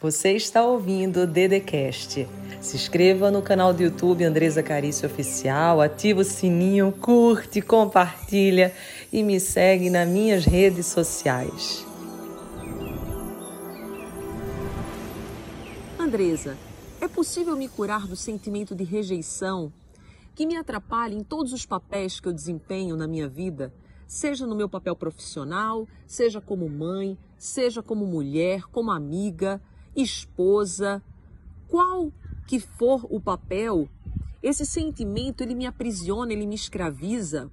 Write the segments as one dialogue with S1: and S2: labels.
S1: Você está ouvindo o Dedecast. Se inscreva no canal do YouTube Andresa Carício Oficial, ativa o sininho, curte, compartilha e me segue nas minhas redes sociais.
S2: Andresa, é possível me curar do sentimento de rejeição que me atrapalha em todos os papéis que eu desempenho na minha vida? seja no meu papel profissional, seja como mãe, seja como mulher, como amiga, esposa, qual que for o papel, esse sentimento ele me aprisiona, ele me escraviza.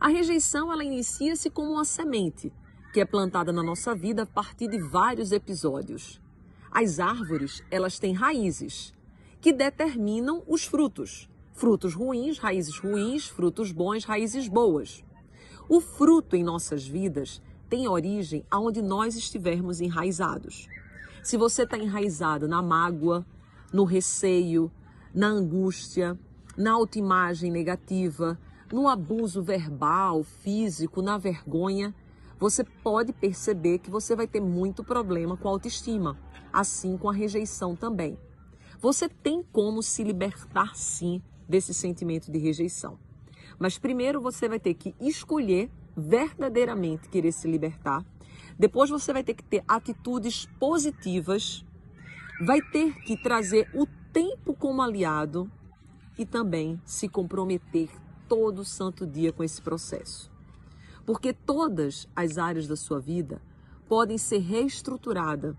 S2: A rejeição ela inicia-se como uma semente que é plantada na nossa vida a partir de vários episódios. As árvores, elas têm raízes que determinam os frutos. Frutos ruins, raízes ruins, frutos bons, raízes boas. O fruto em nossas vidas tem origem aonde nós estivermos enraizados. Se você está enraizado na mágoa, no receio, na angústia, na autoimagem negativa, no abuso verbal, físico, na vergonha, você pode perceber que você vai ter muito problema com a autoestima, assim com a rejeição também. Você tem como se libertar sim desse sentimento de rejeição. Mas primeiro você vai ter que escolher verdadeiramente querer se libertar. Depois você vai ter que ter atitudes positivas, vai ter que trazer o tempo como aliado e também se comprometer todo santo dia com esse processo. Porque todas as áreas da sua vida podem ser reestruturadas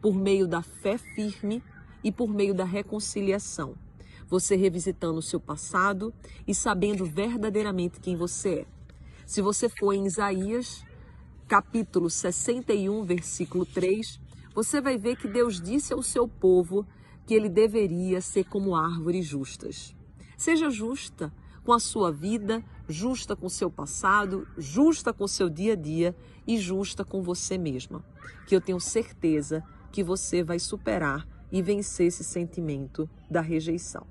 S2: por meio da fé firme e por meio da reconciliação você revisitando o seu passado e sabendo verdadeiramente quem você é. Se você for em Isaías, capítulo 61, versículo 3, você vai ver que Deus disse ao seu povo que ele deveria ser como árvores justas. Seja justa com a sua vida, justa com o seu passado, justa com o seu dia a dia e justa com você mesma. Que eu tenho certeza que você vai superar e vencer esse sentimento da rejeição.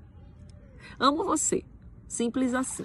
S2: Amo você. Simples assim.